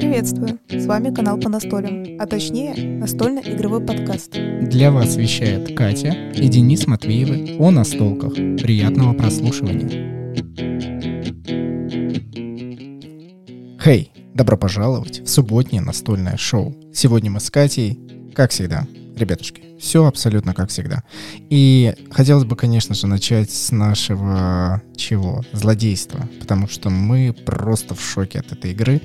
Приветствую! С вами канал по настолям, а точнее настольно-игровой подкаст. Для вас вещает Катя и Денис Матвеевы о настолках. Приятного прослушивания. Хей, добро пожаловать в субботнее настольное шоу. Сегодня мы с Катей, как всегда, ребятушки, все абсолютно как всегда. И хотелось бы, конечно же, начать с нашего чего? Злодейства. Потому что мы просто в шоке от этой игры.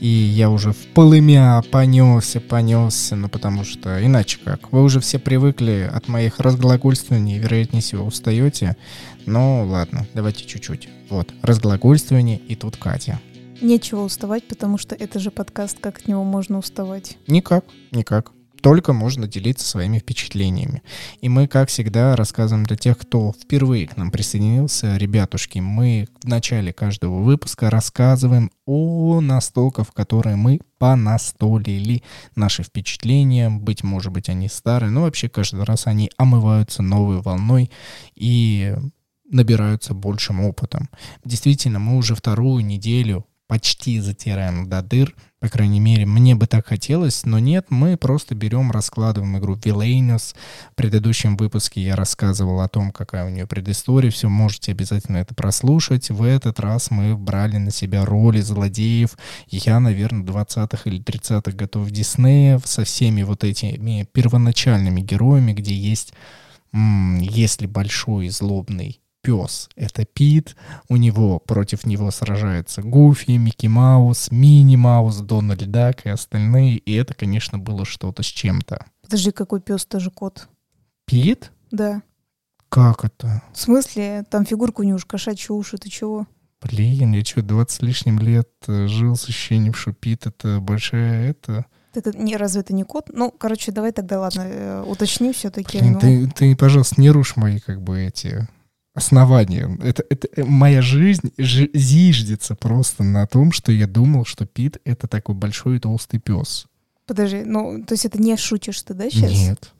И я уже в полымя понесся, понесся, ну потому что иначе как. Вы уже все привыкли от моих разглагольствований, вероятнее всего, устаете. Но ладно, давайте чуть-чуть. Вот, разглагольствование и тут Катя. Нечего уставать, потому что это же подкаст, как от него можно уставать. Никак, никак только можно делиться своими впечатлениями. И мы, как всегда, рассказываем для тех, кто впервые к нам присоединился. Ребятушки, мы в начале каждого выпуска рассказываем о настолках, которые мы понастолили. Наши впечатления, быть может быть, они старые, но вообще каждый раз они омываются новой волной и набираются большим опытом. Действительно, мы уже вторую неделю почти затираем до дыр. По крайней мере, мне бы так хотелось, но нет, мы просто берем, раскладываем игру Villainous. В предыдущем выпуске я рассказывал о том, какая у нее предыстория, все, можете обязательно это прослушать. В этот раз мы брали на себя роли злодеев. Я, наверное, 20-х или 30-х готов Диснея со всеми вот этими первоначальными героями, где есть, если большой злобный пес. Это Пит. У него против него сражаются Гуфи, Микки Маус, Мини Маус, Дональд Дак и остальные. И это, конечно, было что-то с чем-то. Подожди, какой пес тоже кот? Пит? Да. Как это? В смысле? Там фигурка у него уж кошачьи уши, ты чего? Блин, я что, 20 с лишним лет э, жил с ощущением, что Пит это большая это... Это не, разве это не кот? Ну, короче, давай тогда, ладно, э, уточни все-таки. Блин, ну... ты, ты, пожалуйста, не рушь мои, как бы, эти основанием. Это, это э, моя жизнь ж, зиждется просто на том, что я думал, что Пит — это такой большой и толстый пес. Подожди, ну, то есть это не шутишь ты, да, сейчас? Нет.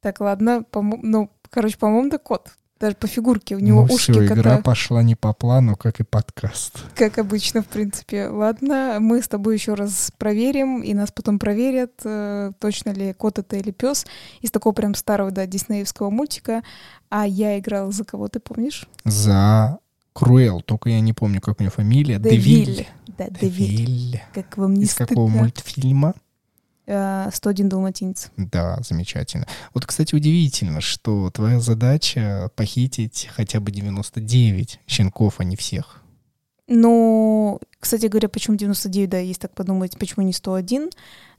Так, ладно, по ну, короче, по-моему, это кот. Даже по фигурке у него ну, ушки все, кота. игра пошла не по плану, как и подкаст. Как обычно, в принципе. Ладно, мы с тобой еще раз проверим, и нас потом проверят, э, точно ли кот это или пес. Из такого прям старого, да, диснеевского мультика. А я играла за кого, ты помнишь? За Круэл, только я не помню, как у него фамилия. Девиль. Да, Девиль. Как вам не Из стыдно? какого мультфильма? Э, 101 далматинец. Да, замечательно. Вот, кстати, удивительно, что твоя задача похитить хотя бы 99 щенков, а не всех. Ну, кстати говоря, почему 99, да, есть так подумать, почему не 101?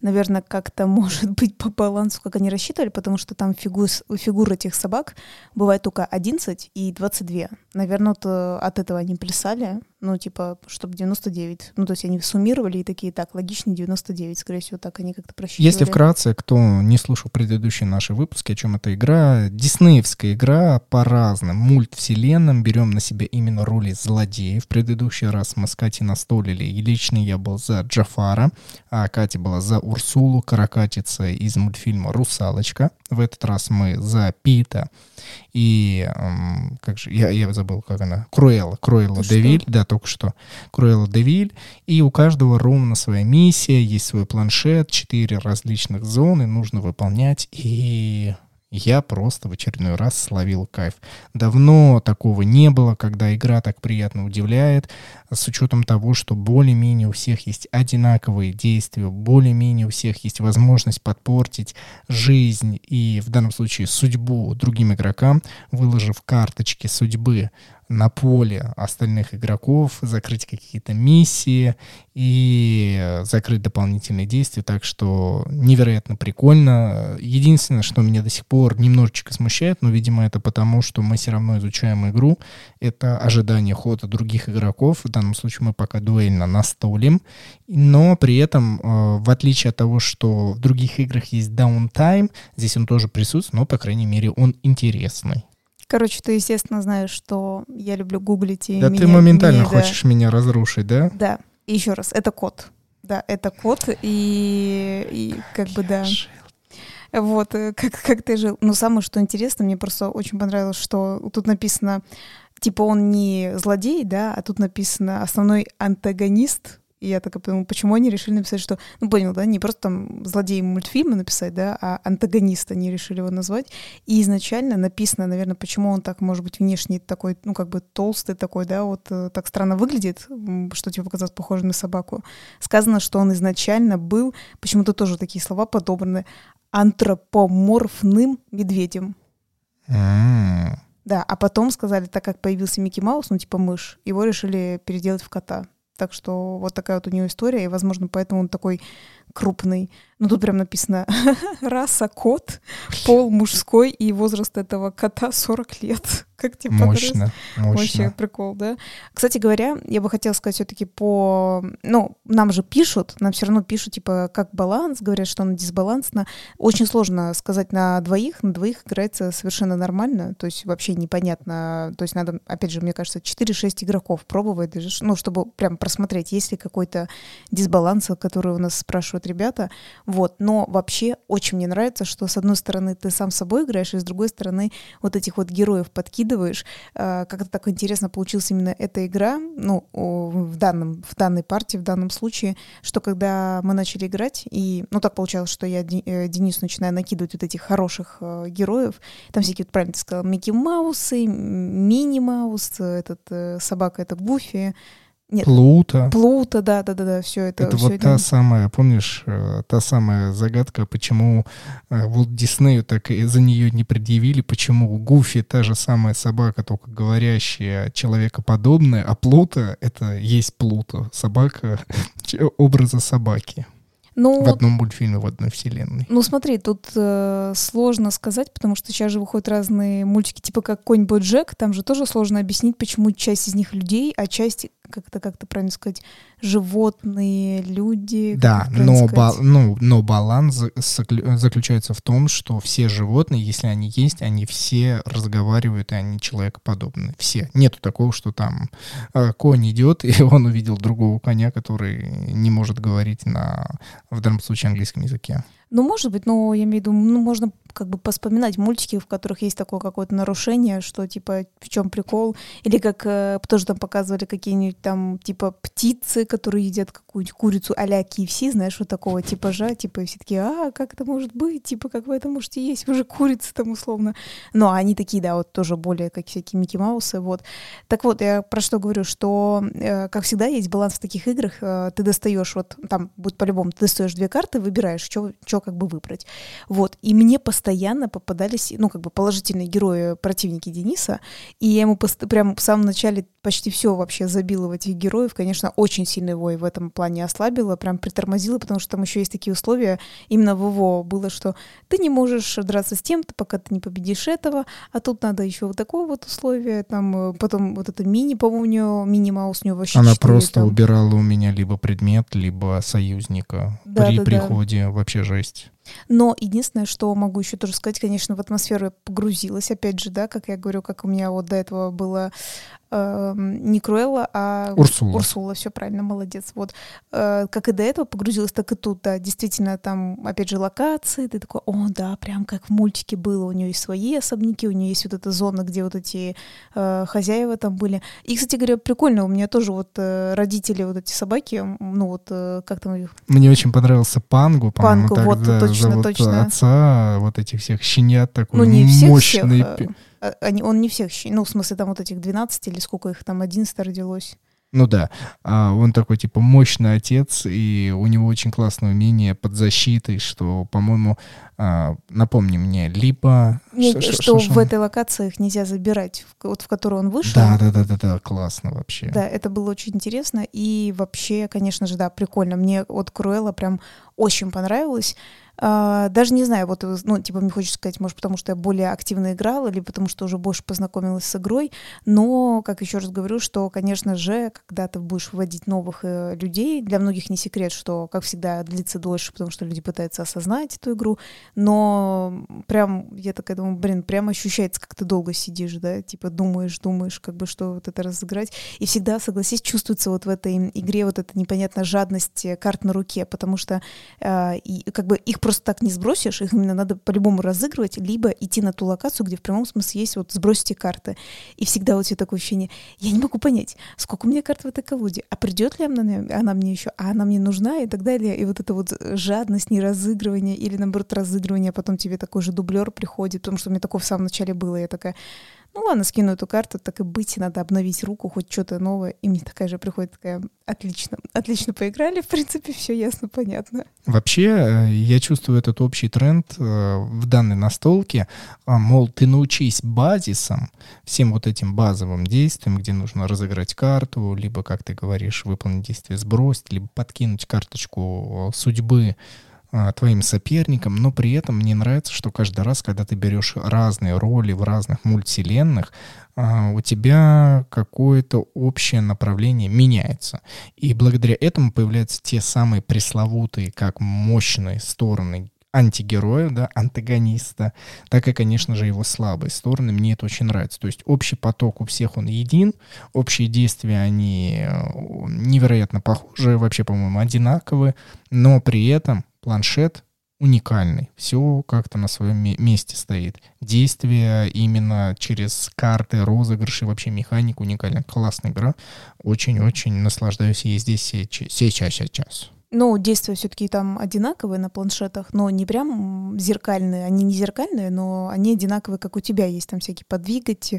Наверное, как-то может быть по балансу, как они рассчитывали, потому что там фигур, фигур этих собак бывает только 11 и 22. Наверное, э, от этого они плясали, ну, типа, чтобы 99. Ну, то есть они суммировали и такие, так, логичнее 99, скорее всего, так они как-то просчитывали. Если вкратце, кто не слушал предыдущие наши выпуски, о чем эта игра, диснеевская игра по разным мультвселенным, берем на себя именно роли злодеев. В предыдущий раз мы с Катей настолили, и лично я был за Джафара, а Катя была за Урсулу, каракатица из мультфильма «Русалочка». В этот раз мы за Пита и, как же, я, я забыл, как она, Круэлла, Круэлла Девиль, да, только что, Круэлла Девиль, и у каждого ровно своя миссия, есть свой планшет, четыре различных зоны, нужно выполнять, и я просто в очередной раз словил кайф. Давно такого не было, когда игра так приятно удивляет, с учетом того, что более-менее у всех есть одинаковые действия, более-менее у всех есть возможность подпортить жизнь и в данном случае судьбу другим игрокам, выложив карточки судьбы на поле остальных игроков, закрыть какие-то миссии и закрыть дополнительные действия. Так что невероятно прикольно. Единственное, что меня до сих пор немножечко смущает, но, видимо, это потому, что мы все равно изучаем игру, это ожидание хода других игроков. В данном случае мы пока дуэльно настолим. Но при этом, э, в отличие от того, что в других играх есть даунтайм, здесь он тоже присутствует, но, по крайней мере, он интересный. Короче, ты, естественно, знаешь, что я люблю гуглить и Да меня, ты моментально меня, да. хочешь меня разрушить, да? Да. И еще раз, это кот. Да, это кот, и, и как бы да. Вот, э, как, как ты жил. Но самое, что интересно, мне просто очень понравилось, что тут написано типа он не злодей, да, а тут написано основной антагонист, и я такая подумала, почему они решили написать, что... Ну, понял, да, не просто там злодей мультфильма написать, да, а антагонист они решили его назвать. И изначально написано, наверное, почему он так, может быть, внешне такой, ну, как бы толстый такой, да, вот э, так странно выглядит, что тебе показалось похожим на собаку. Сказано, что он изначально был, почему-то тоже такие слова подобраны, антропоморфным медведем. Да, а потом сказали, так как появился Микки Маус, ну, типа мышь, его решили переделать в кота. Так что вот такая вот у него история, и, возможно, поэтому он такой крупный. Ну, тут прям написано раса кот, пол мужской, и возраст этого кота 40 лет. Как тебе Мощно, Вообще мощно. прикол, да? Кстати говоря, я бы хотела сказать все-таки по... Ну, нам же пишут, нам все равно пишут, типа, как баланс, говорят, что она дисбалансна. Очень сложно сказать на двоих, на двоих играется совершенно нормально, то есть вообще непонятно. То есть надо, опять же, мне кажется, 4-6 игроков пробовать, ну, чтобы прям просмотреть, есть ли какой-то дисбаланс, который у нас спрашивают ребята. Вот, но вообще очень мне нравится, что с одной стороны ты сам с собой играешь, и с другой стороны вот этих вот героев подкидываешь. Э, Как-то так интересно получилась именно эта игра, ну, в, данном, в данной партии, в данном случае, что когда мы начали играть, и, ну, так получалось, что я э, Денису начинаю накидывать вот этих хороших э, героев, там всякие, вот правильно ты сказала, Микки Маусы, Мини Маус, э, этот собака, это Гуфи, нет, Плута. Плута, да-да-да, все это. Это всё вот та самая, помнишь, э, та самая загадка, почему э, Волт Диснею так и за нее не предъявили, почему Гуфи та же самая собака, только говорящая, человекоподобная, а Плута — это есть Плута, собака образа собаки Ну, в одном мультфильме, в одной вселенной. Ну смотри, тут э, сложно сказать, потому что сейчас же выходят разные мультики, типа как конь Боджек, там же тоже сложно объяснить, почему часть из них людей, а часть, как-то как-то правильно сказать, животные, люди. как Да, но, ба- ну, но баланс заключается в том, что все животные, если они есть, они все разговаривают, и они человекоподобны. Все. Нету такого, что там э, конь идет, и он увидел другого коня, который не может говорить на, в данном случае, английском языке. Ну, может быть, но я имею в виду, ну, можно как бы поспоминать мультики, в которых есть такое какое-то нарушение, что типа в чем прикол, или как э, тоже там показывали какие-нибудь там типа птицы, которые едят какую-нибудь курицу а-ля KFC, знаешь, вот такого типа и все такие, а, как это может быть, типа, как вы это можете есть, вы же курица там условно. Но они такие, да, вот тоже более как всякие Микки Маусы, вот. Так вот, я про что говорю, что, э, как всегда, есть баланс в таких играх, э, ты достаешь, вот там будет по-любому, ты достаешь две карты, выбираешь, что как бы выбрать. Вот, и мне постоянно попадались, ну, как бы положительные герои, противники Дениса, и я ему пост- прям в самом начале почти все вообще забила в этих героев, конечно, очень сильно его и в этом плане ослабила, прям притормозила, потому что там еще есть такие условия, именно в его было, что ты не можешь драться с тем-то, пока ты не победишь этого, а тут надо еще вот такое вот условие, там э, потом вот это мини, по-моему, мини-маус у него вообще Она четыре просто там. убирала у меня либо предмет, либо союзника Да, при да, да. приходе. Вообще жесть. Но единственное, что могу еще тоже сказать, конечно, в атмосферу я погрузилась, опять же, да, как я говорю, как у меня вот до этого было эм, не Круэлла, а Урсула. Урсула, все правильно, молодец. Вот Э, как и до этого погрузилась, так и тут, да, действительно, там, опять же, локации, ты такой, о, да, прям как в мультике было, у нее есть свои особняки, у нее есть вот эта зона, где вот эти э, хозяева там были. И, кстати говоря, прикольно, у меня тоже вот э, родители, вот эти собаки, ну вот, э, как там их, Мне очень понравился Пангу, по-моему, Пангу, так вот, точно, зовут точно. отца, вот этих всех щенят такой ну не всех, мощный. всех, э, э, они, он не всех, ну, в смысле, там вот этих 12 или сколько их там, 11 родилось. Ну да, а он такой типа мощный отец, и у него очень классное умение под защитой, что, по-моему, а, напомни мне, либо... Не, ш- ш- что, ш- в этой локации их нельзя забирать, вот в которую он вышел. Да, да, да, да, да, классно вообще. Да, это было очень интересно. И вообще, конечно же, да, прикольно. Мне от Круэлла прям очень понравилось. А, даже не знаю, вот, ну, типа, мне хочется сказать, может, потому что я более активно играла, или потому что уже больше познакомилась с игрой. Но, как еще раз говорю, что, конечно же, когда ты будешь вводить новых э, людей, для многих не секрет, что, как всегда, длится дольше, потому что люди пытаются осознать эту игру. Но прям, я такая думаю, блин, прям ощущается, как ты долго сидишь, да, типа думаешь, думаешь, как бы что вот это разыграть. И всегда, согласись, чувствуется вот в этой игре вот эта непонятная жадность э, карт на руке, потому что э, и, как бы их просто просто так не сбросишь, их именно надо по-любому разыгрывать, либо идти на ту локацию, где в прямом смысле есть вот сбросите карты. И всегда вот все такое ощущение, я не могу понять, сколько у меня карт в этой колоде, а придет ли она, она мне еще, а она мне нужна и так далее. И вот это вот жадность, не разыгрывание или наоборот разыгрывание, а потом тебе такой же дублер приходит, потому что у меня такое в самом начале было, я такая, ну ладно, скину эту карту, так и быть, надо обновить руку, хоть что-то новое. И мне такая же приходит такая, отлично, отлично поиграли, в принципе, все ясно, понятно. Вообще, э, я чувствую этот общий тренд э, в данной настолке, а, мол, ты научись базисам, всем вот этим базовым действиям, где нужно разыграть карту, либо, как ты говоришь, выполнить действие сбросить, либо подкинуть карточку э, судьбы, твоим соперником, но при этом мне нравится, что каждый раз, когда ты берешь разные роли в разных мультивселенных, а, у тебя какое-то общее направление меняется. И благодаря этому появляются те самые пресловутые, как мощные стороны антигероя, да, антагониста, так и, конечно же, его слабые стороны. Мне это очень нравится. То есть общий поток у всех он един, общие действия, они э, невероятно похожи, вообще, по-моему, одинаковые, но при этом планшет уникальный. Все как-то на своем месте стоит. Действие именно через карты, розыгрыши, вообще механика уникальная. Классная игра. Очень-очень наслаждаюсь ей здесь сейчас, сейчас. Ну, действия все-таки там одинаковые на планшетах, но не прям зеркальные. Они не зеркальные, но они одинаковые, как у тебя есть. Там всякие подвигать,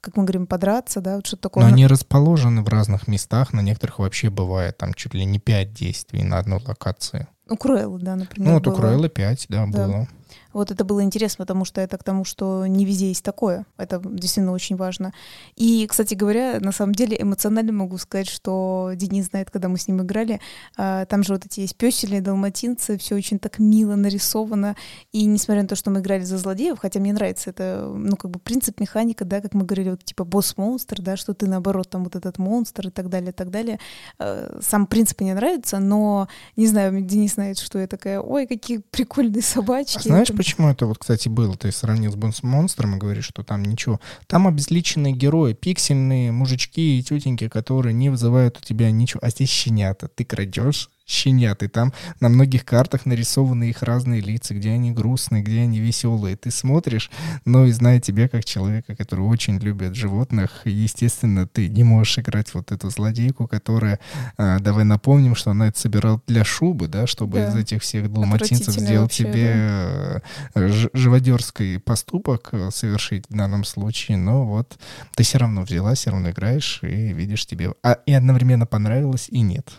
как мы говорим, подраться, да, вот что-то такое. Но они расположены в разных местах. На некоторых вообще бывает там чуть ли не пять действий на одной локации. У Круэллы, да, например. Ну, вот у Круэллы 5, да, да, было. Вот это было интересно, потому что это к тому, что не везде есть такое. Это действительно очень важно. И, кстати говоря, на самом деле эмоционально могу сказать, что Денис знает, когда мы с ним играли, а, там же вот эти есть песели, далматинцы, все очень так мило нарисовано. И несмотря на то, что мы играли за злодеев, хотя мне нравится это, ну, как бы принцип механика, да, как мы говорили, вот типа босс-монстр, да, что ты наоборот там вот этот монстр и так далее, и так далее. А, сам принцип мне нравится, но, не знаю, Денис знает, что я такая, ой, какие прикольные собачки. А знаешь, почему это вот, кстати, было? Ты сравнил с монстром и говоришь, что там ничего. Там обезличенные герои, пиксельные мужички и тетеньки, которые не вызывают у тебя ничего. А здесь щенята. Ты крадешь щенят, и там на многих картах нарисованы их разные лица, где они грустные, где они веселые. Ты смотришь, но и зная тебя как человека, который очень любит животных, естественно, ты не можешь играть вот эту злодейку, которая, а, давай напомним, что она это собирала для шубы, да, чтобы да. из этих всех далматинцев сделать вообще, себе да. Э, живодерский поступок э, совершить в данном случае, но вот ты все равно взяла, все равно играешь и видишь тебе, а, и одновременно понравилось и нет.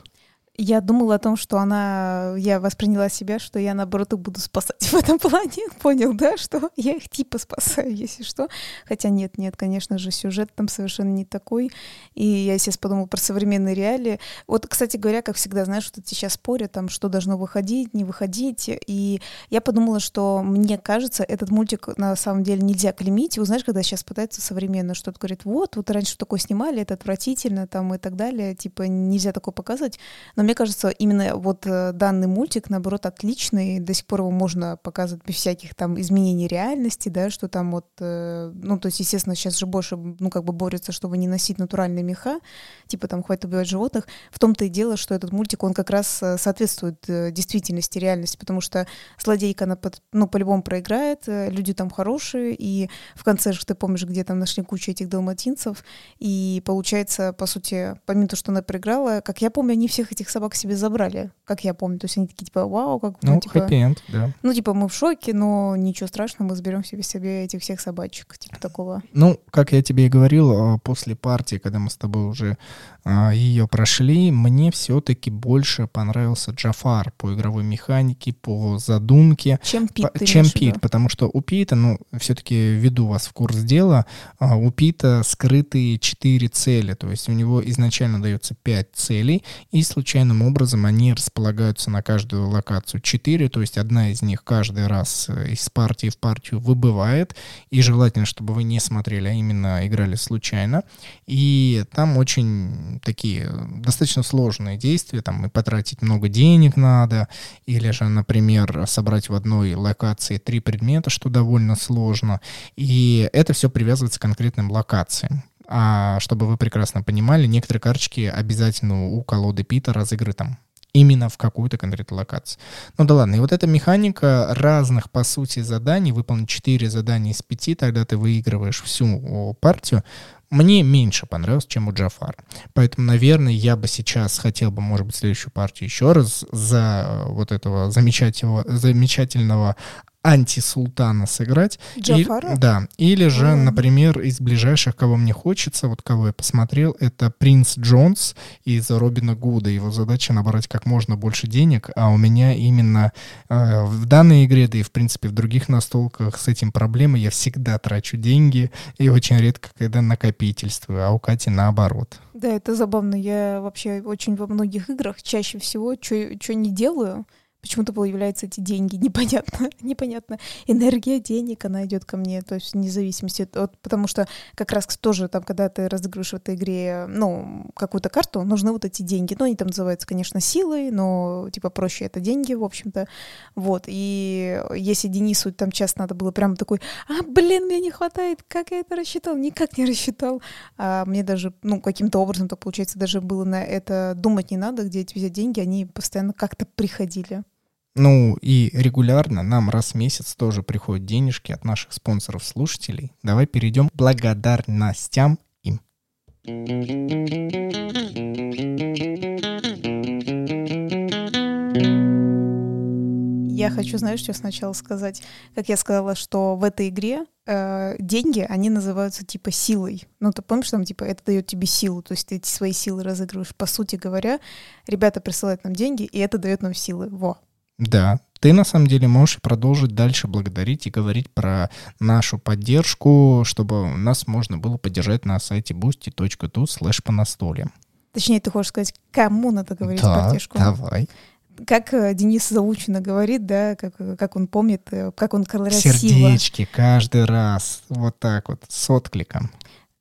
Я думала о том, что она, я восприняла себя, что я наоборот их буду спасать в этом плане. Понял, да, что я их типа спасаю, если что. Хотя нет, нет, конечно же, сюжет там совершенно не такой. И я сейчас подумала про современные реалии. Вот, кстати говоря, как всегда, знаешь, что сейчас спорят, там, что должно выходить, не выходить. И я подумала, что мне кажется, этот мультик на самом деле нельзя клеймить. Вы знаешь, когда сейчас пытаются современно что-то говорить, вот, вот раньше такое снимали, это отвратительно, там и так далее, типа нельзя такое показывать. Но мне кажется, именно вот э, данный мультик, наоборот, отличный. До сих пор его можно показывать без всяких там изменений реальности, да, что там вот, э, ну, то есть, естественно, сейчас же больше, ну, как бы борются, чтобы не носить натуральные меха, типа там хватит убивать животных. В том-то и дело, что этот мультик, он как раз э, соответствует действительности, реальности, потому что злодейка, она, ну, по-любому проиграет, люди там хорошие, и в конце же, ты помнишь, где там нашли кучу этих далматинцев, и получается, по сути, помимо того, что она проиграла, как я помню, они всех этих собак себе забрали, как я помню. То есть они такие, типа, вау, как... Ну, ну типа, хэппи-энд, да. Ну, типа, мы в шоке, но ничего страшного, мы заберем себе себе этих всех собачек, типа такого. Ну, как я тебе и говорил, а, после партии, когда мы с тобой уже ее прошли, мне все-таки больше понравился Джафар по игровой механике, по задумке. Чем Пит, по, Чем Пит, потому что у Пита, ну, все-таки веду вас в курс дела, а, у Пита скрытые четыре цели, то есть у него изначально дается пять целей, и случайным образом они располагаются на каждую локацию четыре, то есть одна из них каждый раз э, из партии в партию выбывает, и желательно, чтобы вы не смотрели, а именно играли случайно, и там очень такие достаточно сложные действия, там и потратить много денег надо, или же, например, собрать в одной локации три предмета, что довольно сложно, и это все привязывается к конкретным локациям. А чтобы вы прекрасно понимали, некоторые карточки обязательно у колоды Пита разыгры там именно в какую-то конкретную локацию. Ну да ладно, и вот эта механика разных, по сути, заданий, выполнить 4 задания из 5, тогда ты выигрываешь всю партию, мне меньше понравилось, чем у Джафара. Поэтому, наверное, я бы сейчас хотел бы, может быть, следующую партию еще раз за вот этого замечательного, замечательного антисултана сыграть. Джафара? И, да. Или же, mm. например, из ближайших, кого мне хочется, вот кого я посмотрел, это Принц Джонс из Робина Гуда. Его задача набрать как можно больше денег, а у меня именно э, в данной игре, да и в принципе в других настолках с этим проблемы. Я всегда трачу деньги и очень редко когда накопительствую, а у Кати наоборот. Да, это забавно. Я вообще очень во многих играх чаще всего что не делаю, почему-то появляются эти деньги, непонятно, непонятно. Энергия денег, она идет ко мне, то есть вне зависимости от, потому что как раз тоже там, когда ты разыгрываешь в этой игре, ну, какую-то карту, нужны вот эти деньги. Ну, они там называются, конечно, силой, но, типа, проще это деньги, в общем-то. Вот, и если Денису там часто надо было прям такой, а, блин, мне не хватает, как я это рассчитал? Никак не рассчитал. А мне даже, ну, каким-то образом, так получается, даже было на это думать не надо, где эти взять деньги, они постоянно как-то приходили. Ну и регулярно нам раз в месяц тоже приходят денежки от наших спонсоров-слушателей. Давай перейдем к благодарностям им. Я хочу, знаешь, что сначала сказать? Как я сказала, что в этой игре э, деньги, они называются типа силой. Ну, ты помнишь, там типа это дает тебе силу, то есть ты эти свои силы разыгрываешь. По сути говоря, ребята присылают нам деньги, и это дает нам силы. Во. Да, ты на самом деле можешь продолжить дальше благодарить и говорить про нашу поддержку, чтобы нас можно было поддержать на сайте boosty.tu slash по настоле. Точнее, ты хочешь сказать, кому надо говорить да, поддержку? давай. Как э, Денис заучено говорит, да, как, как он помнит, э, как он красиво. Сердечки каждый раз, вот так вот, с откликом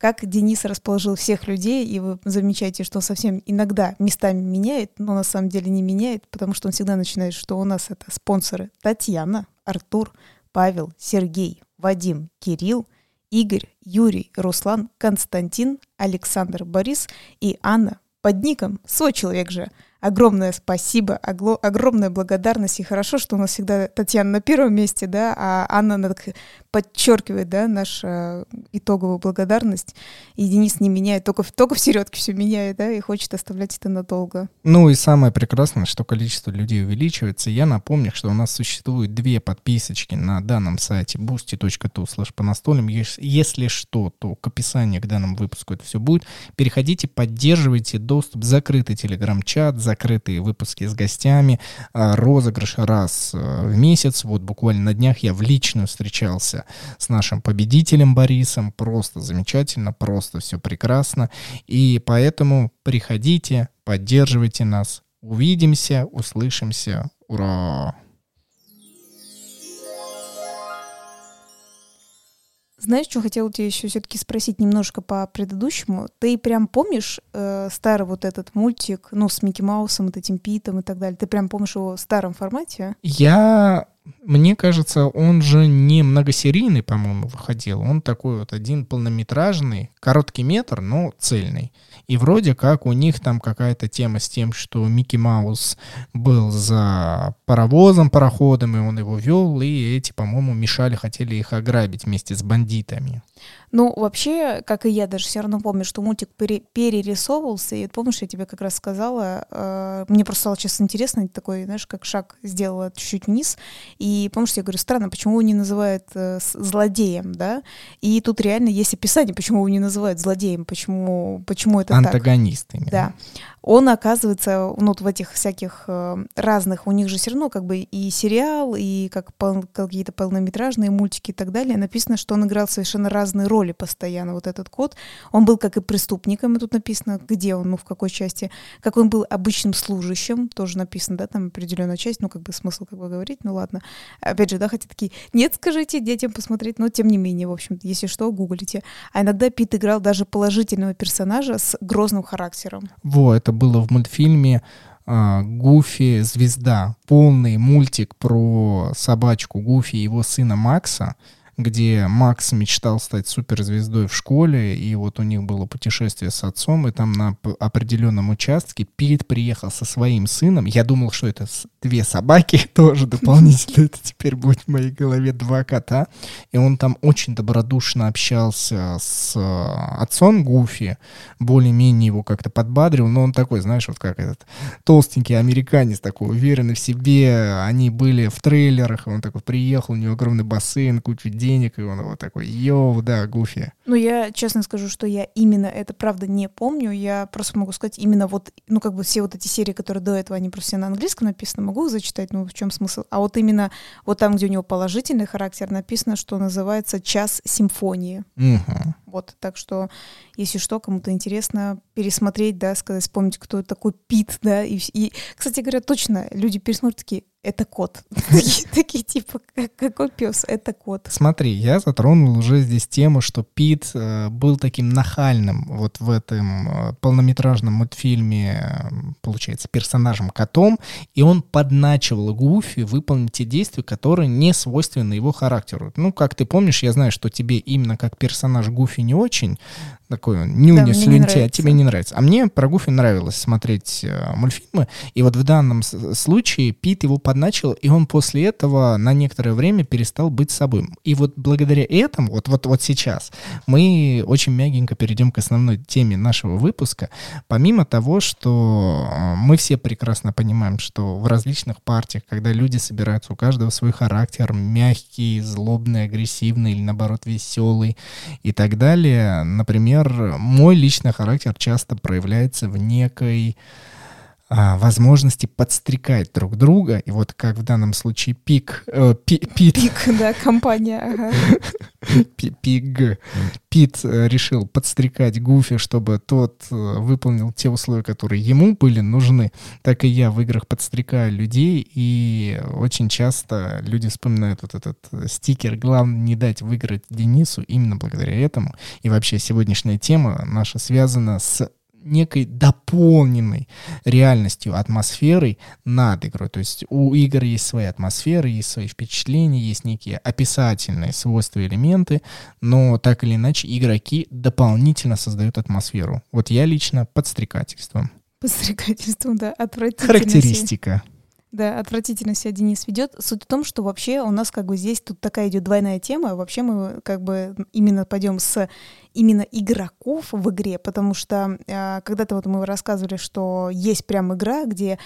как Денис расположил всех людей, и вы замечаете, что он совсем иногда местами меняет, но на самом деле не меняет, потому что он всегда начинает, что у нас это спонсоры. Татьяна, Артур, Павел, Сергей, Вадим, Кирилл, Игорь, Юрий, Руслан, Константин, Александр, Борис и Анна. Под ником «Свой человек же», огромное спасибо, огромная благодарность. И хорошо, что у нас всегда Татьяна на первом месте, да, а Анна так подчеркивает, да, нашу итоговую благодарность. И Денис не меняет, только, только в середке все меняет, да, и хочет оставлять это надолго. Ну и самое прекрасное, что количество людей увеличивается. Я напомню, что у нас существует две подписочки на данном сайте boosty.tu slash по настольным. Если что, то к описанию к данному выпуску это все будет. Переходите, поддерживайте доступ, закрытый телеграм-чат, закрытые выпуски с гостями, а, розыгрыш раз э, в месяц. Вот буквально на днях я в личную встречался с нашим победителем Борисом. Просто замечательно, просто все прекрасно. И поэтому приходите, поддерживайте нас. Увидимся, услышимся. Ура! Знаешь, что хотела тебя еще все-таки спросить немножко по предыдущему? Ты прям помнишь э, старый вот этот мультик, ну, с Микки Маусом, вот этим Питом и так далее? Ты прям помнишь его в старом формате? Я мне кажется, он же не многосерийный, по-моему, выходил. Он такой вот один полнометражный, короткий метр, но цельный. И вроде как у них там какая-то тема с тем, что Микки Маус был за паровозом, пароходом, и он его вел, и эти, по-моему, мешали, хотели их ограбить вместе с бандитами. Ну, вообще, как и я, даже все равно помню, что мультик пере- перерисовывался, и помнишь, я тебе как раз сказала, э, мне просто стало сейчас интересно, такой, знаешь, как шаг сделала чуть-чуть вниз, и помнишь, я говорю, странно, почему его не называют э, злодеем, да? И тут реально есть описание, почему его не называют злодеем, почему, почему это Антагонистами. так. Да он оказывается, ну, вот в этих всяких э, разных, у них же все равно как бы и сериал, и как пол, какие-то полнометражные мультики и так далее, написано, что он играл совершенно разные роли постоянно, вот этот кот. Он был как и преступником, и тут написано, где он, ну, в какой части, как он был обычным служащим, тоже написано, да, там определенная часть, ну, как бы смысл как бы говорить, ну, ладно. Опять же, да, хотя такие, нет, скажите детям посмотреть, но тем не менее, в общем если что, гуглите. А иногда Пит играл даже положительного персонажа с грозным характером. Во, это было в мультфильме а, Гуфи звезда. Полный мультик про собачку Гуфи и его сына Макса, где Макс мечтал стать суперзвездой в школе, и вот у них было путешествие с отцом, и там на определенном участке Пит приехал со своим сыном. Я думал, что это две собаки тоже дополнительно. Это теперь будет в моей голове два кота. И он там очень добродушно общался с э, отцом Гуфи, более-менее его как-то подбадрил, но он такой, знаешь, вот как этот толстенький американец, такой уверенный в себе. Они были в трейлерах, он такой приехал, у него огромный бассейн, куча денег, и он вот такой, йоу, да, Гуфи. Ну, я честно скажу, что я именно это, правда, не помню. Я просто могу сказать именно вот, ну, как бы все вот эти серии, которые до этого, они просто все на английском написаны, могу зачитать, ну, в чем смысл? А вот именно вот там, где у него положительный характер, написано, что называется «Час симфонии». Угу. Вот, так что, если что, кому-то интересно пересмотреть, да, сказать, вспомнить, кто такой Пит, да, и, и, кстати говоря, точно, люди пересмотрят такие, это кот. Такие типа, какой пес, это кот. Смотри, я затронул уже здесь тему, что Пит э, был таким нахальным вот в этом э, полнометражном мультфильме, э, получается, персонажем котом, и он подначивал Гуфи выполнить те действия, которые не свойственны его характеру. Ну, как ты помнишь, я знаю, что тебе именно как персонаж Гуфи не очень, такой нюня, да, слюнтя, а тебе не нравится. А мне про Гуфи нравилось смотреть э, мультфильмы, и вот в данном случае Пит его подначил, и он после этого на некоторое время перестал быть собой. И вот благодаря этому, вот, вот, вот сейчас, мы очень мягенько перейдем к основной теме нашего выпуска. Помимо того, что э, мы все прекрасно понимаем, что в различных партиях, когда люди собираются, у каждого свой характер, мягкий, злобный, агрессивный или наоборот веселый и так далее. Например, мой личный характер часто проявляется в некой а, возможности подстрекать друг друга. И вот как в данном случае Пик... Э, пи, Пит... Пик, да, компания. Ага. Пиг. Пит э, решил подстрекать Гуфи, чтобы тот э, выполнил те условия, которые ему были нужны. Так и я в играх подстрекаю людей, и очень часто люди вспоминают вот этот стикер «Главное не дать выиграть Денису» именно благодаря этому. И вообще сегодняшняя тема наша связана с некой дополненной реальностью, атмосферой над игрой. То есть у игр есть свои атмосферы, есть свои впечатления, есть некие описательные свойства, элементы, но так или иначе игроки дополнительно создают атмосферу. Вот я лично подстрекательством. Подстрекательством, да, отвратительно. Характеристика. Да, отвратительно себя Денис ведет. Суть в том, что вообще у нас как бы здесь тут такая идет двойная тема. Вообще мы как бы именно пойдем с именно игроков в игре, потому что э, когда-то вот мы рассказывали, что есть прям игра, где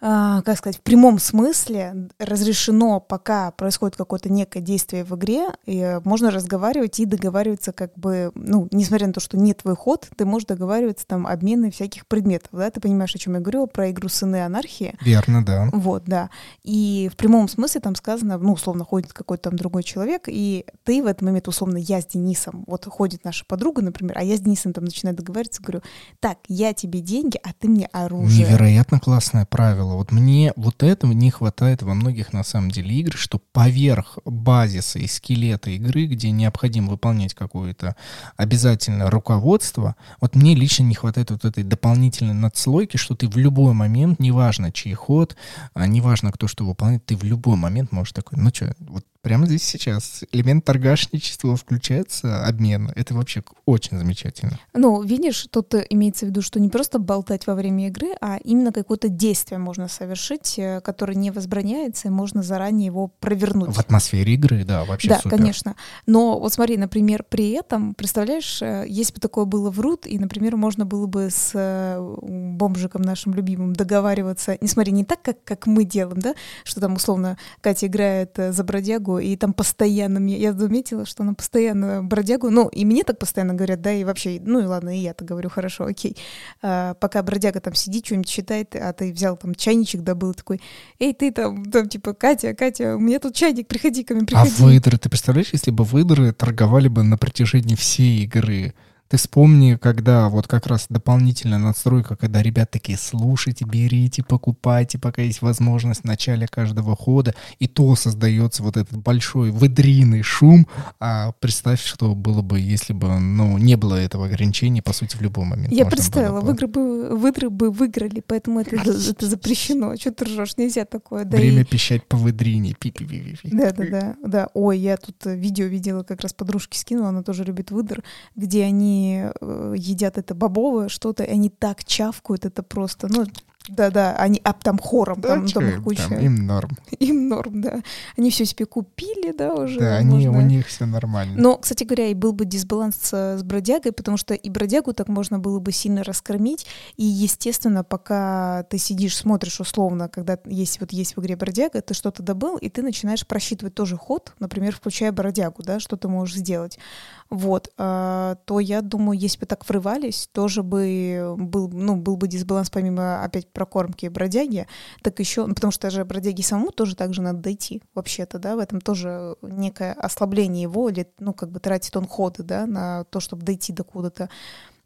как сказать, в прямом смысле разрешено, пока происходит какое-то некое действие в игре, и можно разговаривать и договариваться как бы, ну, несмотря на то, что нет твой ход, ты можешь договариваться там обмены всяких предметов, да, ты понимаешь, о чем я говорю, про игру «Сыны анархии». Верно, да. Вот, да. И в прямом смысле там сказано, ну, условно, ходит какой-то там другой человек, и ты в этот момент, условно, я с Денисом, вот ходит наша подруга, например, а я с Денисом там начинаю договариваться, говорю, так, я тебе деньги, а ты мне оружие. Невероятно классное правило правило. Вот мне вот этого не хватает во многих на самом деле игр, что поверх базиса и скелета игры, где необходимо выполнять какое-то обязательное руководство, вот мне лично не хватает вот этой дополнительной надслойки, что ты в любой момент, неважно чей ход, а неважно кто что выполняет, ты в любой момент можешь такой, ну что, вот прямо здесь сейчас элемент торгашничества включается, обмен. Это вообще очень замечательно. Ну, видишь, тут имеется в виду, что не просто болтать во время игры, а именно какое-то действие можно совершить, э, которое не возбраняется, и можно заранее его провернуть. В атмосфере игры, да, вообще Да, супер. конечно. Но вот смотри, например, при этом, представляешь, э, если бы такое было в Рут, и, например, можно было бы с э, бомжиком нашим любимым договариваться, не смотри, не так, как, как мы делаем, да, что там, условно, Катя играет за бродягу, и там постоянно мне, я заметила, что она постоянно бродягу, ну, и мне так постоянно говорят, да, и вообще, ну, и ладно, и я так говорю, хорошо, окей. А, пока бродяга там сидит, что-нибудь читает, а ты взял там чайничек, добыл, такой, эй, ты там, там, типа, Катя, Катя, у меня тут чайник, приходи ко мне, приходи. А выдры, ты представляешь, если бы выдры торговали бы на протяжении всей игры, Ты вспомни, когда вот как раз дополнительная настройка, когда ребят такие, слушайте, берите, покупайте, пока есть возможность в начале каждого хода, и то создается вот этот большой выдриный шум, а представь, что было бы, если бы, ну, не было этого ограничения, по сути, в любой момент. Я представила, бы... выигры бы, выдры бы выиграли, поэтому это, это запрещено. Что ты ржешь? Нельзя такое. Да Время и... пищать по выдрине. -пи. Да, да, да, да. Ой, я тут видео видела, как раз подружки скинула, она тоже любит выдр, где они э, едят это бобовое что-то, и они так чавкают, это просто, ну, да-да, они а там хором, да, там, там им, куча. Там, им норм. Им норм, да. Они все себе купили, да, уже. Да, они, у них все нормально. Но, кстати говоря, и был бы дисбаланс с бродягой, потому что и бродягу так можно было бы сильно раскормить. И, естественно, пока ты сидишь, смотришь условно, когда есть вот есть в игре бродяга, ты что-то добыл, и ты начинаешь просчитывать тоже ход, например, включая бродягу, да, что ты можешь сделать вот, а, то я думаю, если бы так врывались, тоже бы был, ну, был бы дисбаланс помимо опять прокормки бродяги, так еще, ну, потому что же бродяги самому тоже так же надо дойти, вообще-то, да, в этом тоже некое ослабление его, или, ну, как бы тратит он ходы, да, на то, чтобы дойти до куда-то.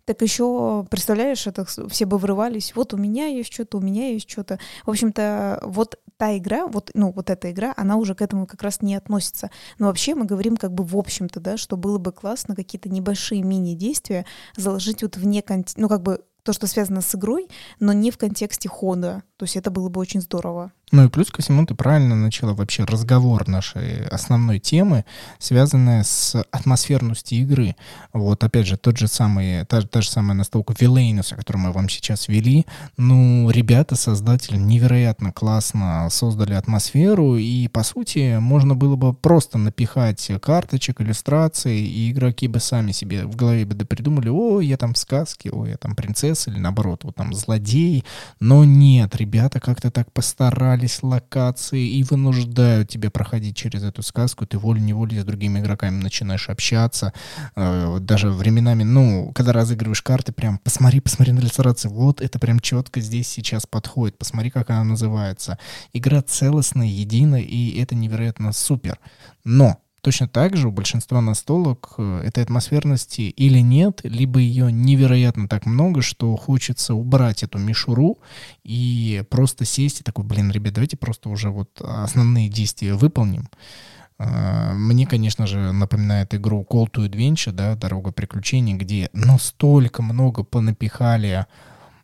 Так еще, представляешь, это все бы врывались, вот у меня есть что-то, у меня есть что-то. В общем-то, вот та игра, вот, ну, вот эта игра, она уже к этому как раз не относится. Но вообще мы говорим как бы в общем-то, да, что было бы классно какие-то небольшие мини-действия заложить вот вне, ну, как бы то, что связано с игрой, но не в контексте хода. То есть это было бы очень здорово. Ну и плюс ко всему ты правильно начала вообще разговор нашей основной темы, связанная с атмосферностью игры. Вот опять же, тот же самый, та, та же самая настолка Villainous, которую мы вам сейчас вели. Ну, ребята, создатели невероятно классно создали атмосферу, и по сути можно было бы просто напихать карточек, иллюстраций, и игроки бы сами себе в голове бы придумали, о, я там в сказке, о, я там принцесса, или наоборот, вот там злодей. Но нет, ребята как-то так постарались менялись локации и вынуждают тебя проходить через эту сказку, ты волей-неволей с другими игроками начинаешь общаться, э, даже временами, ну, когда разыгрываешь карты, прям посмотри, посмотри на иллюстрации, вот это прям четко здесь сейчас подходит, посмотри, как она называется. Игра целостная, единая, и это невероятно супер. Но Точно так же у большинства настолок э, этой атмосферности или нет, либо ее невероятно так много, что хочется убрать эту мишуру и просто сесть и такой, блин, ребят, давайте просто уже вот основные действия выполним. А, мне, конечно же, напоминает игру Call to Adventure, да, Дорога приключений, где настолько много понапихали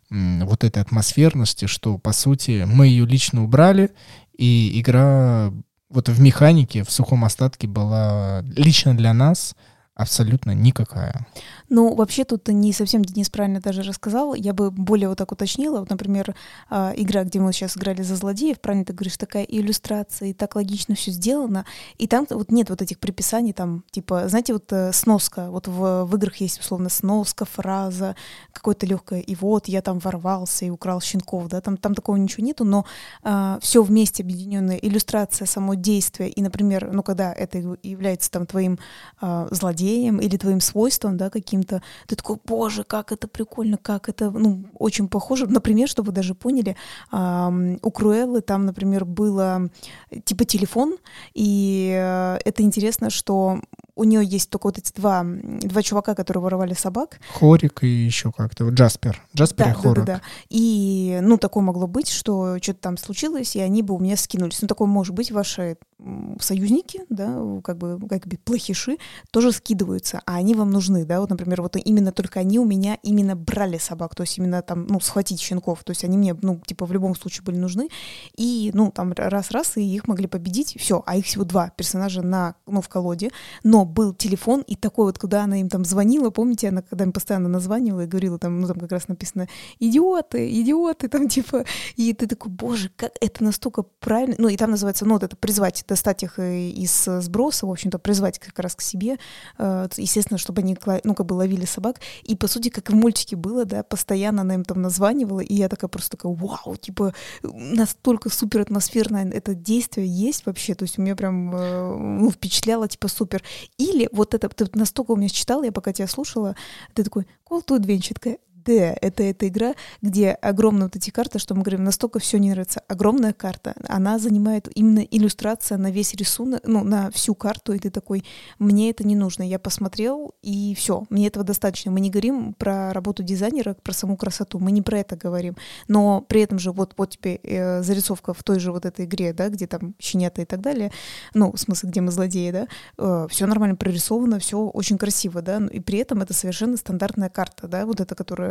вот этой атмосферности, что, по сути, мы ее лично убрали, и игра вот в механике, в сухом остатке была лично для нас абсолютно никакая. Ну, вообще тут не совсем Денис правильно даже рассказал. Я бы более вот так уточнила. Вот, например, а, игра, где мы сейчас играли за злодеев, правильно ты говоришь, такая иллюстрация, и так логично все сделано. И там вот нет вот этих приписаний, там, типа, знаете, вот э, сноска. Вот в, в играх есть, условно, сноска, фраза, какое-то легкое, и вот я там ворвался и украл щенков, да, там, там такого ничего нету, но а, все вместе объединенная иллюстрация, само действие, и, например, ну, когда это является там твоим а, злодеем или твоим свойством, да, каким каким-то, ты такой, боже, как это прикольно, как это, ну, очень похоже. Например, чтобы вы даже поняли, у Круэллы там, например, было типа телефон, и э, это интересно, что у нее есть только вот эти два, два чувака, которые воровали собак. Хорик и еще как-то, Джаспер. Джаспер да, и Хорик. Да, да, да. И, ну, такое могло быть, что что-то там случилось, и они бы у меня скинулись. Ну, такое может быть, ваши союзники, да, как бы, как бы плохиши, тоже скидываются, а они вам нужны, да, вот, например, вот именно только они у меня именно брали собак, то есть именно там, ну, схватить щенков, то есть они мне, ну, типа, в любом случае были нужны, и, ну, там раз-раз, и их могли победить, все, а их всего два персонажа на, ну, в колоде, но был телефон, и такой вот, куда она им там звонила, помните, она когда им постоянно названивала и говорила, там, ну, там как раз написано «идиоты, идиоты», там, типа, и ты такой, боже, как это настолько правильно, ну, и там называется, ну, вот это призвать, достать их э, из сброса, в общем-то, призвать как раз к себе, э, естественно, чтобы они, ну, как бы ловили собак, и, по сути, как в мультике было, да, постоянно она им там названивала, и я такая просто такая, вау, типа, настолько супер атмосферное это действие есть вообще, то есть у меня прям, э, ну, впечатляло, типа, супер. Или вот это, ты настолько у меня считала, я пока тебя слушала, ты такой, Call to Adventure, такая, D. Это эта игра, где огромные вот эти карты, что мы говорим, настолько все не нравится. Огромная карта, она занимает именно иллюстрация на весь рисунок, ну, на всю карту, и ты такой, мне это не нужно. Я посмотрел, и все, мне этого достаточно. Мы не говорим про работу дизайнера, про саму красоту, мы не про это говорим. Но при этом же вот, вот тебе э, зарисовка в той же вот этой игре, да, где там щенята и так далее, ну, в смысле, где мы злодеи, да, э, все нормально прорисовано, все очень красиво, да, и при этом это совершенно стандартная карта, да, вот эта, которая,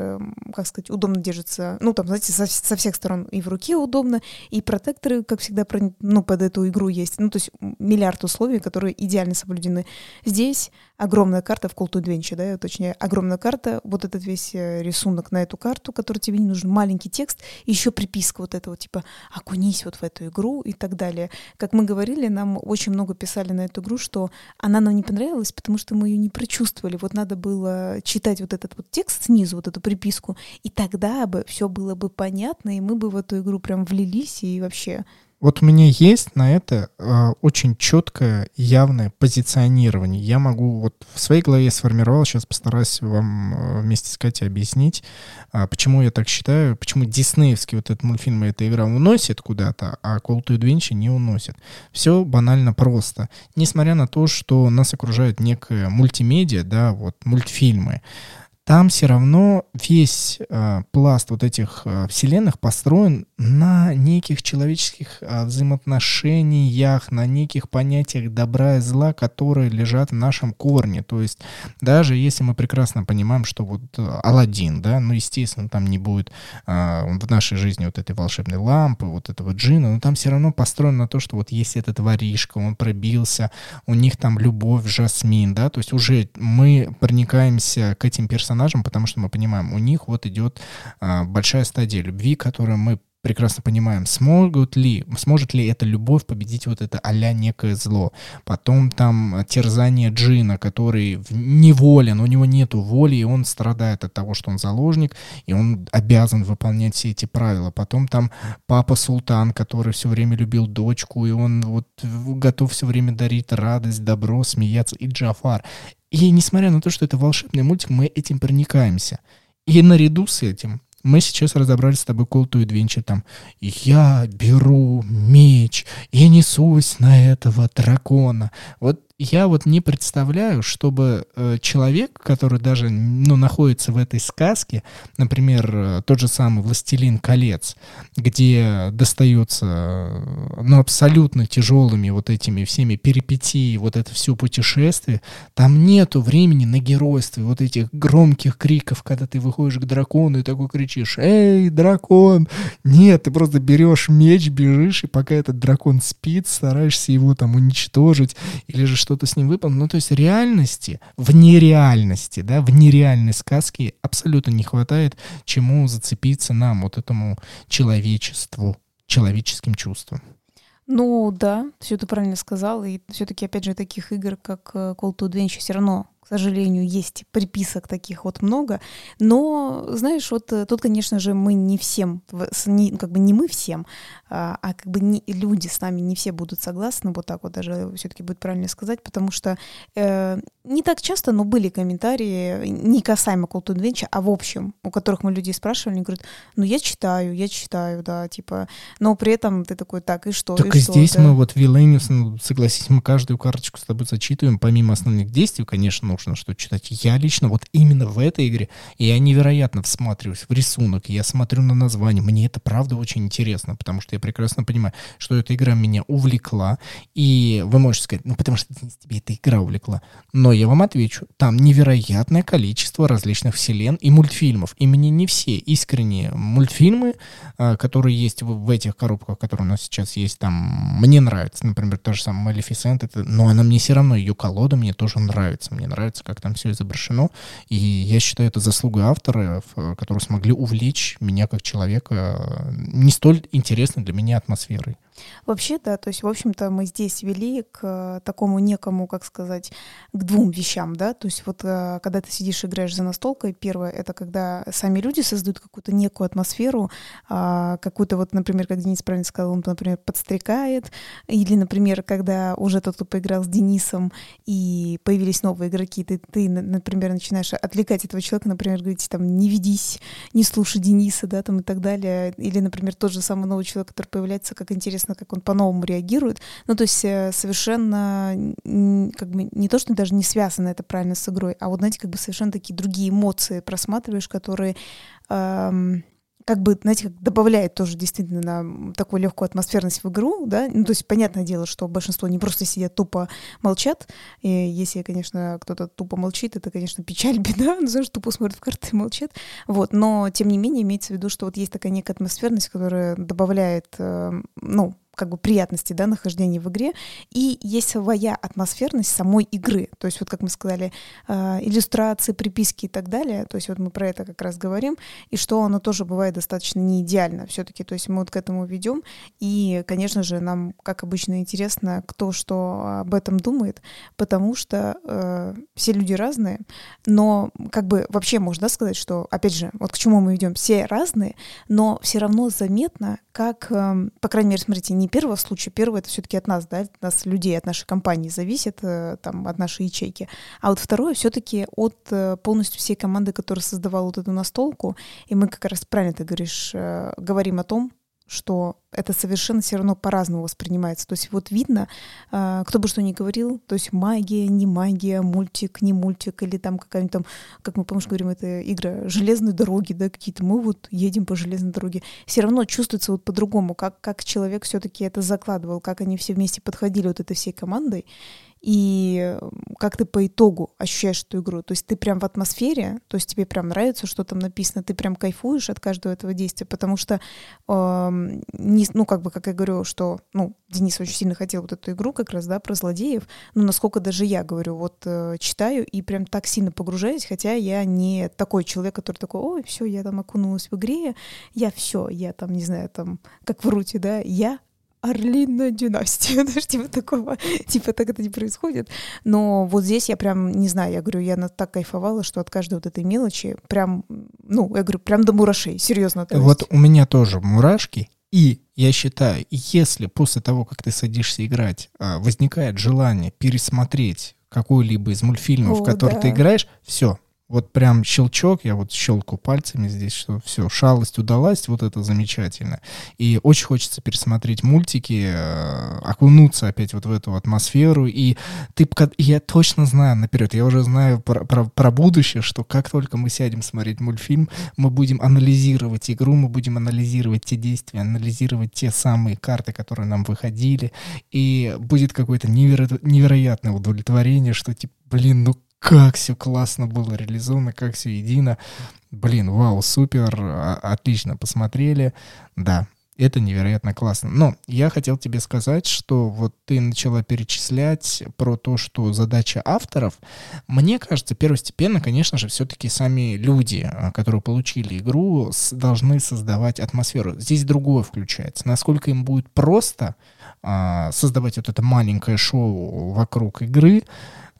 как сказать, удобно держится, ну, там, знаете, со, со всех сторон и в руке удобно, и протекторы, как всегда, про, ну, под эту игру есть, ну, то есть миллиард условий, которые идеально соблюдены. Здесь огромная карта в to Adventure, да, точнее, огромная карта, вот этот весь э, рисунок на эту карту, который тебе не нужен, маленький текст, еще приписка вот этого, типа, окунись вот в эту игру и так далее. Как мы говорили, нам очень много писали на эту игру, что она нам не понравилась, потому что мы ее не прочувствовали. Вот надо было читать вот этот вот текст снизу, вот эту приписку, и тогда бы все было бы понятно, и мы бы в эту игру прям влились и вообще вот у меня есть на это э, очень четкое, явное позиционирование. Я могу вот в своей голове сформировал, сейчас постараюсь вам э, вместе с Катей объяснить, э, почему я так считаю, почему диснеевский вот этот мультфильм и эта игра уносит куда-то, а Call to Adventure не уносит. Все банально просто. Несмотря на то, что нас окружает некая мультимедиа, да, вот мультфильмы, там все равно весь э, пласт вот этих э, вселенных построен на неких человеческих э, взаимоотношениях, на неких понятиях добра и зла, которые лежат в нашем корне. То есть даже если мы прекрасно понимаем, что вот э, Алладин, да, ну, естественно, там не будет э, в нашей жизни вот этой волшебной лампы, вот этого джина, но там все равно построено на то, что вот есть этот воришка, он пробился, у них там любовь, Жасмин, да, то есть уже мы проникаемся к этим персонажам, потому что мы понимаем, у них вот идет а, большая стадия любви, которую мы прекрасно понимаем, смогут ли, сможет ли эта любовь победить вот это а некое зло. Потом там терзание Джина, который неволен, у него нету воли, и он страдает от того, что он заложник, и он обязан выполнять все эти правила. Потом там папа Султан, который все время любил дочку, и он вот готов все время дарить радость, добро, смеяться, и Джафар. И несмотря на то, что это волшебный мультик, мы этим проникаемся. И наряду с этим мы сейчас разобрались с тобой Call to Adventure, там, я беру меч и несусь на этого дракона. Вот я вот не представляю, чтобы э, человек, который даже ну, находится в этой сказке, например, э, тот же самый «Властелин колец», где достается э, ну, абсолютно тяжелыми вот этими всеми перипетии, вот это все путешествие, там нету времени на геройство, вот этих громких криков, когда ты выходишь к дракону и такой кричишь «Эй, дракон!» Нет, ты просто берешь меч, бежишь, и пока этот дракон спит, стараешься его там уничтожить или же что-то с ним выполнить. Ну, то есть реальности, в нереальности, да, в нереальной сказке абсолютно не хватает, чему зацепиться нам, вот этому человечеству, человеческим чувствам. Ну да, все ты правильно сказал. И все-таки, опять же, таких игр, как э, Call to Adventure, все равно сожалению, есть приписок таких вот много. Но, знаешь, вот э, тут, конечно же, мы не всем, не, как бы не мы всем, а, а как бы не, люди с нами не все будут согласны, вот так вот даже все-таки будет правильно сказать, потому что э, не так часто, но были комментарии, не касаемо to Adventure, а в общем, у которых мы людей спрашивали, они говорят, ну я читаю, я читаю, да, типа, но при этом ты такой, так, и что, Так и, и что, здесь да? мы вот Вилениус, ну, согласись, мы каждую карточку с тобой зачитываем, помимо основных действий, конечно, нужно что читать. Я лично вот именно в этой игре, я невероятно всматриваюсь в рисунок, я смотрю на название, мне это правда очень интересно, потому что я прекрасно понимаю, что эта игра меня увлекла, и вы можете сказать, ну потому что тебе эта игра увлекла, но я вам отвечу, там невероятное количество различных вселен и мультфильмов, и мне не все искренние мультфильмы, а, которые есть в, этих коробках, которые у нас сейчас есть, там, мне нравится, например, та же самая Малефисент, но она мне все равно, ее колода мне тоже нравится, мне нравится, как там все изображено. И я считаю это заслугой авторов, которые смогли увлечь меня как человека э, не столь интересной для меня атмосферой. Вообще, да, то есть, в общем-то, мы здесь вели к такому некому, как сказать, к двум вещам, да, то есть вот э, когда ты сидишь и играешь за настолкой, первое, это когда сами люди создают какую-то некую атмосферу, а, какую-то вот, например, как Денис правильно сказал, он, например, подстрекает, или, например, когда уже тот, кто поиграл с Денисом, и появились новые игроки, ты, ты например, начинаешь отвлекать этого человека, например, говорить, там, не ведись, не слушай Дениса, да, там, и так далее, или, например, тот же самый новый человек, который появляется, как интересно, как он по-новому реагирует. Ну, то есть э, совершенно как бы не то, что даже не связано это правильно с игрой, а вот, знаете, как бы совершенно такие другие эмоции просматриваешь, которые эм, как бы, знаете, как добавляет тоже действительно такую легкую атмосферность в игру, да, ну, то есть понятное дело, что большинство не просто сидят тупо молчат, и если, конечно, кто-то тупо молчит, это, конечно, печаль, беда, ну, знаешь, тупо смотрят в карты и молчат, вот, но, тем не менее, имеется в виду, что вот есть такая некая атмосферность, которая добавляет, э, ну, как бы приятности, да, нахождения в игре, и есть своя атмосферность самой игры. То есть вот, как мы сказали, э, иллюстрации, приписки и так далее, то есть вот мы про это как раз говорим, и что оно тоже бывает достаточно не идеально все-таки, то есть мы вот к этому ведем, и, конечно же, нам, как обычно, интересно, кто что об этом думает, потому что э, все люди разные, но как бы вообще можно сказать, что, опять же, вот к чему мы идем, все разные, но все равно заметно, как, э, по крайней мере, смотрите, не первого случая. Первый это все-таки от нас, да, от нас людей, от нашей компании зависит, э, там, от нашей ячейки. А вот второе все-таки от э, полностью всей команды, которая создавала вот эту настолку. И мы как раз правильно ты говоришь, э, говорим о том, что это совершенно все равно по-разному воспринимается. То есть вот видно, а, кто бы что ни говорил, то есть магия, не магия, мультик, не мультик, или там какая-нибудь там, как мы, помнишь, говорим, это игра железной дороги, да, какие-то. Мы вот едем по железной дороге. Все равно чувствуется вот по-другому, как, как человек все-таки это закладывал, как они все вместе подходили вот этой всей командой и как ты по итогу ощущаешь эту игру. То есть ты прям в атмосфере, то есть тебе прям нравится, что там написано, ты прям кайфуешь от каждого этого действия, потому что, э, не, ну, как бы, как я говорю, что, ну, Денис очень сильно хотел вот эту игру как раз, да, про злодеев, но насколько даже я говорю, вот э, читаю и прям так сильно погружаюсь, хотя я не такой человек, который такой, ой, все, я там окунулась в игре, я все, я там, не знаю, там, как в Руте, да, я Орлиная династия, знаешь, типа такого, типа так это не происходит. Но вот здесь я прям, не знаю, я говорю, я так кайфовала, что от каждой вот этой мелочи прям, ну, я говорю, прям до мурашей, серьезно. Вот у меня тоже мурашки, и я считаю, если после того, как ты садишься играть, а, возникает желание пересмотреть какой-либо из мультфильмов, О, в который да. ты играешь, все, вот прям щелчок, я вот щелку пальцами здесь, что все, шалость удалась, вот это замечательно. И очень хочется пересмотреть мультики, э, окунуться опять вот в эту атмосферу. И ты, я точно знаю наперед, я уже знаю про, про, про будущее, что как только мы сядем смотреть мультфильм, мы будем анализировать игру, мы будем анализировать те действия, анализировать те самые карты, которые нам выходили. И будет какое-то неверо- невероятное удовлетворение, что типа, блин, ну как все классно было реализовано, как все едино. Блин, вау, супер, а, отлично посмотрели. Да, это невероятно классно. Но я хотел тебе сказать, что вот ты начала перечислять про то, что задача авторов. Мне кажется, первостепенно, конечно же, все-таки сами люди, а, которые получили игру, должны создавать атмосферу. Здесь другое включается. Насколько им будет просто а, создавать вот это маленькое шоу вокруг игры,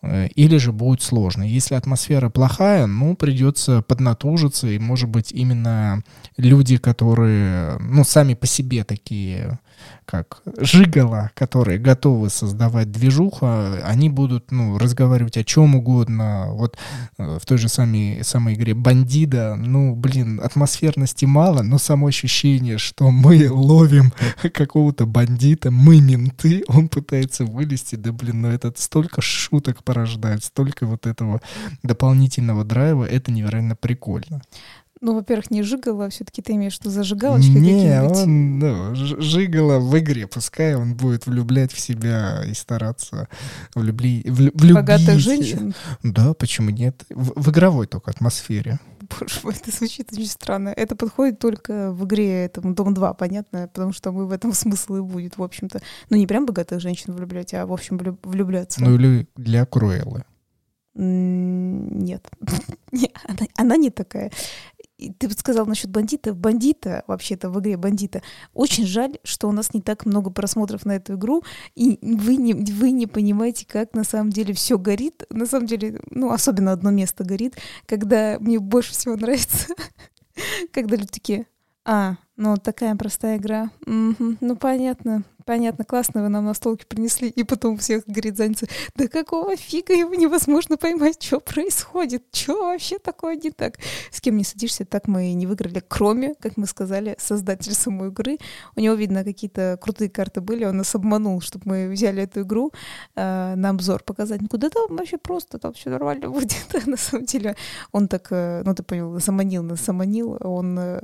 или же будет сложно. Если атмосфера плохая, ну, придется поднатужиться, и, может быть, именно люди, которые, ну, сами по себе такие как жигала, которые готовы создавать движуху, они будут ну, разговаривать о чем угодно. Вот э, в той же самой, самой игре Бандида, ну, блин, атмосферности мало, но само ощущение, что мы ловим какого-то бандита, мы менты, он пытается вылезти, да, блин, ну это столько шуток порождает, столько вот этого дополнительного драйва, это невероятно прикольно. Ну, во-первых, не жигало, а все-таки ты имеешь в виду зажигалочки Не, он ну, жигало в игре, пускай он будет влюблять в себя и стараться влюбли... влюбить. Богатых женщин? Да, почему нет? В, в игровой только атмосфере. Боже мой, это звучит очень странно. Это подходит только в игре этому Дом 2, понятно, потому что мы в этом смысл и будет, в общем-то. Ну, не прям богатых женщин влюблять, а, в общем, влюбляться. Ну, или для Круэллы. Нет, она, она не такая. И ты сказал насчет бандита. Бандита, вообще-то в игре бандита. Очень жаль, что у нас не так много просмотров на эту игру, и вы не, вы не понимаете, как на самом деле все горит. На самом деле, ну, особенно одно место горит, когда мне больше всего нравится, когда люди такие, а, ну, такая простая игра. Ну, понятно, понятно, классно вы нам на столке принесли, и потом всех, говорит, занятся, да какого фига его невозможно поймать, что происходит, что вообще такое не так. С кем не садишься, так мы и не выиграли, кроме, как мы сказали, создатель самой игры. У него, видно, какие-то крутые карты были, он нас обманул, чтобы мы взяли эту игру э, на обзор показать. Ну, куда там вообще просто, там все нормально будет. на самом деле он так, э, ну, ты понял, заманил нас, заманил, он э,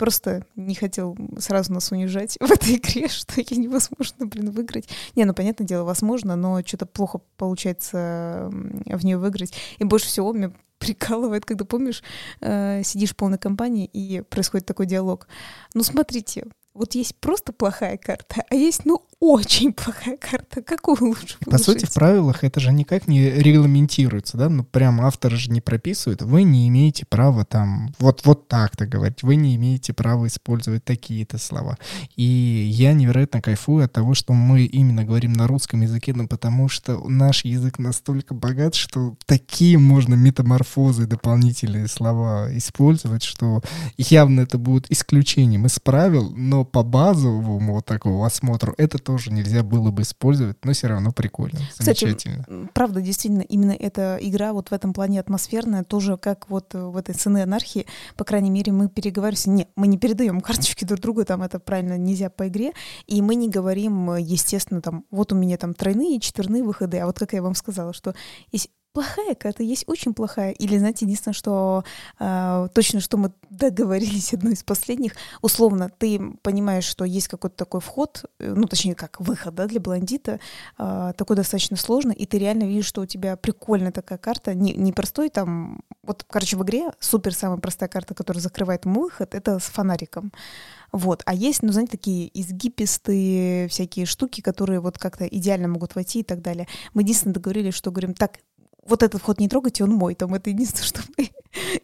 просто не хотел сразу нас унижать в этой игре, что я невозможно, блин, выиграть. Не, ну, понятное дело, возможно, но что-то плохо получается в нее выиграть. И больше всего меня прикалывает, когда, помнишь, э, сидишь в полной компании, и происходит такой диалог. Ну, смотрите, вот есть просто плохая карта, а есть, ну, очень плохая карта. Какую лучше По сути, в правилах это же никак не регламентируется, да? Ну, прям автор же не прописывает. Вы не имеете права там вот, вот так-то говорить. Вы не имеете права использовать такие-то слова. И я невероятно кайфую от того, что мы именно говорим на русском языке, ну, потому что наш язык настолько богат, что такие можно метаморфозы, дополнительные слова использовать, что явно это будет исключением из правил, но по базовому вот такому осмотру это тоже нельзя было бы использовать, но все равно прикольно, замечательно. Кстати, правда, действительно, именно эта игра вот в этом плане атмосферная, тоже как вот в этой сцене анархии, по крайней мере, мы переговариваемся, не, мы не передаем карточки друг другу, там это правильно нельзя по игре, и мы не говорим, естественно, там, вот у меня там тройные, четверные выходы, а вот как я вам сказала, что есть плохая карта, есть очень плохая. Или, знаете, единственное, что э, точно, что мы договорились, одно из последних, условно, ты понимаешь, что есть какой-то такой вход, э, ну, точнее, как выход, да, для блондита, э, такой достаточно сложный, и ты реально видишь, что у тебя прикольная такая карта, не, не простой там, вот, короче, в игре супер самая простая карта, которая закрывает ему выход, это с фонариком. Вот. А есть, ну, знаете, такие изгибистые всякие штуки, которые вот как-то идеально могут войти и так далее. Мы единственное договорились, что говорим, так, вот этот вход не трогайте, он мой. Там это единственное, что мы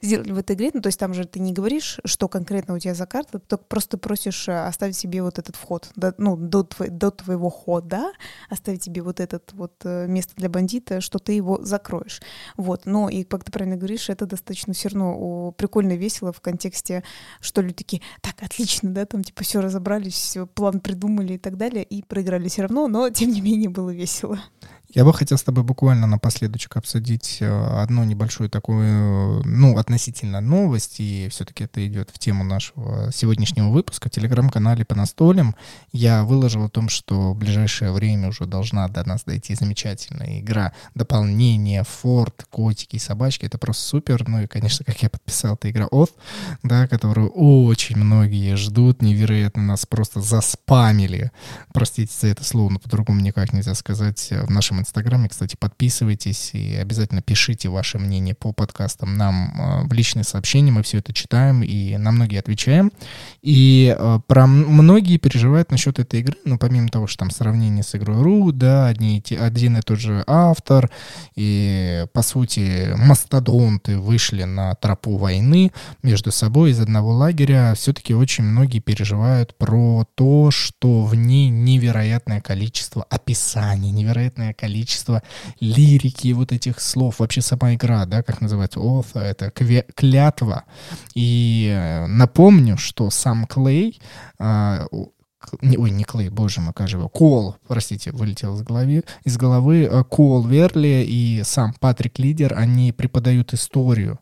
сделали в этой игре. Ну, то есть там же ты не говоришь, что конкретно у тебя за карта, только просто просишь э, оставить себе вот этот вход, до, ну, до, твой, до твоего хода, оставить себе вот этот вот э, место для бандита, что ты его закроешь. Вот. Но, и как ты правильно говоришь, это достаточно все равно прикольно весело в контексте, что люди такие, так, отлично, да, там типа все разобрались, все, план придумали и так далее, и проиграли все равно, но тем не менее было весело. Я бы хотел с тобой буквально напоследочек обсудить э, одну небольшую такую, ну, относительно новость, и все-таки это идет в тему нашего сегодняшнего выпуска. В телеграм-канале по настолям я выложил о том, что в ближайшее время уже должна до нас дойти замечательная игра, дополнение, форт, котики и собачки. Это просто супер. Ну и, конечно, как я подписал, это игра Oath, да, которую очень многие ждут, невероятно нас просто заспамили. Простите за это слово, но по-другому никак нельзя сказать в нашем нашем инстаграме. Кстати, подписывайтесь и обязательно пишите ваше мнение по подкастам нам э, в личные сообщения. Мы все это читаем и на многие отвечаем. И э, про многие переживают насчет этой игры, ну, помимо того, что там сравнение с игрой РУ, да, одни, один и тот же автор, и, по сути, мастодонты вышли на тропу войны между собой из одного лагеря, все-таки очень многие переживают про то, что в ней невероятное количество описаний, невероятное количество количество лирики вот этих слов. Вообще сама игра, да, как называется, oath, это клятва. И э, напомню, что сам Клей, а, ой, не Клей, боже мой, как же его, Кол, простите, вылетел из головы, из головы, э, Кол Верли и сам Патрик Лидер, они преподают историю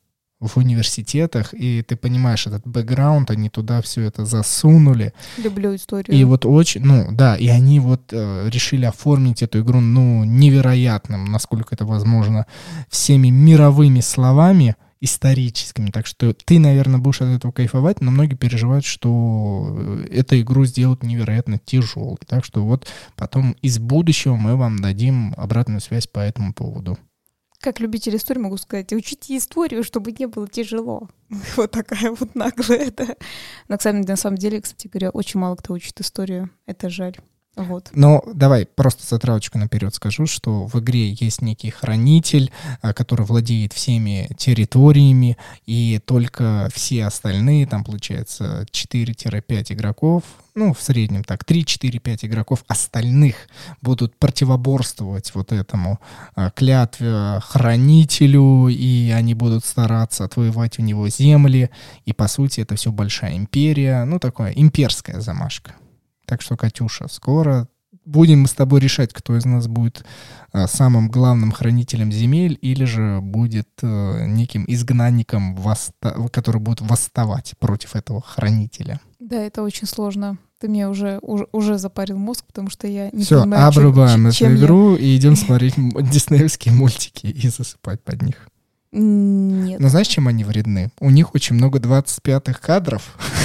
в университетах, и ты понимаешь этот бэкграунд, они туда все это засунули. Люблю историю. И вот очень, ну да, и они вот э, решили оформить эту игру, ну, невероятным, насколько это возможно, всеми мировыми словами, историческими. Так что ты, наверное, будешь от этого кайфовать, но многие переживают, что э, эту игру сделают невероятно тяжелой. Так что вот потом из будущего мы вам дадим обратную связь по этому поводу как любитель истории могу сказать, учите историю, чтобы не было тяжело. Вот такая вот наглая, да. На самом деле, кстати говоря, очень мало кто учит историю. Это жаль. Вот. Но давай просто затравочку наперед скажу, что в игре есть некий хранитель, а, который владеет всеми территориями, и только все остальные, там получается 4-5 игроков, ну, в среднем так, 3-4-5 игроков остальных будут противоборствовать вот этому а, клятве хранителю, и они будут стараться отвоевать у него земли, и, по сути, это все большая империя, ну, такая имперская замашка. Так что, Катюша, скоро будем мы с тобой решать, кто из нас будет а, самым главным хранителем земель или же будет а, неким изгнанником, восста... который будет восставать против этого хранителя. Да, это очень сложно. Ты мне уже, уже, уже запарил мозг, потому что я не Все, понимаю, обрубаем чем, эту чем игру и идем смотреть диснеевские мультики и засыпать под них. Я... Нет. Но знаешь, чем они вредны? У них очень много 25-х кадров.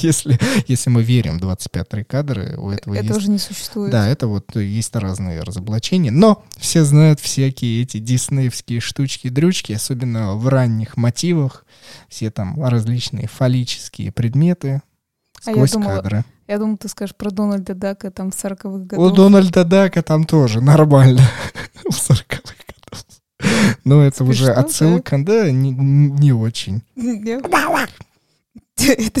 если, если мы верим в 25-е кадры, у этого это есть... уже не существует. Да, это вот есть разные разоблачения. Но все знают всякие эти диснеевские штучки-дрючки, особенно в ранних мотивах. Все там различные фаллические предметы А я сквозь думала, кадры. Я думаю, ты скажешь про Дональда Дака там с 40-х годов. У Дональда Дака там тоже нормально. У 40-х годов. Но это уже Смешно, да? отсылка, да, не, не очень. Это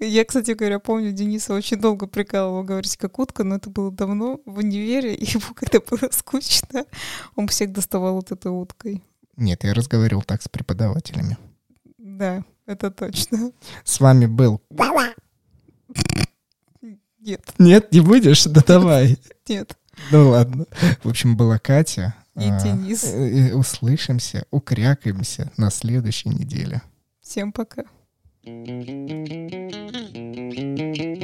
Я, кстати говоря, помню, Дениса очень долго прикалывал говорить как утка, но это было давно в универе, и ему, когда было скучно, он всех доставал вот этой уткой. Нет, я разговаривал так с преподавателями. Да, это точно. С вами был... Нет, Нет, не будешь? Да давай. нет. Ну ладно. В общем, была Катя. И А, Денис. э, э, Услышимся, укрякаемся на следующей неделе. Всем пока. Thank you.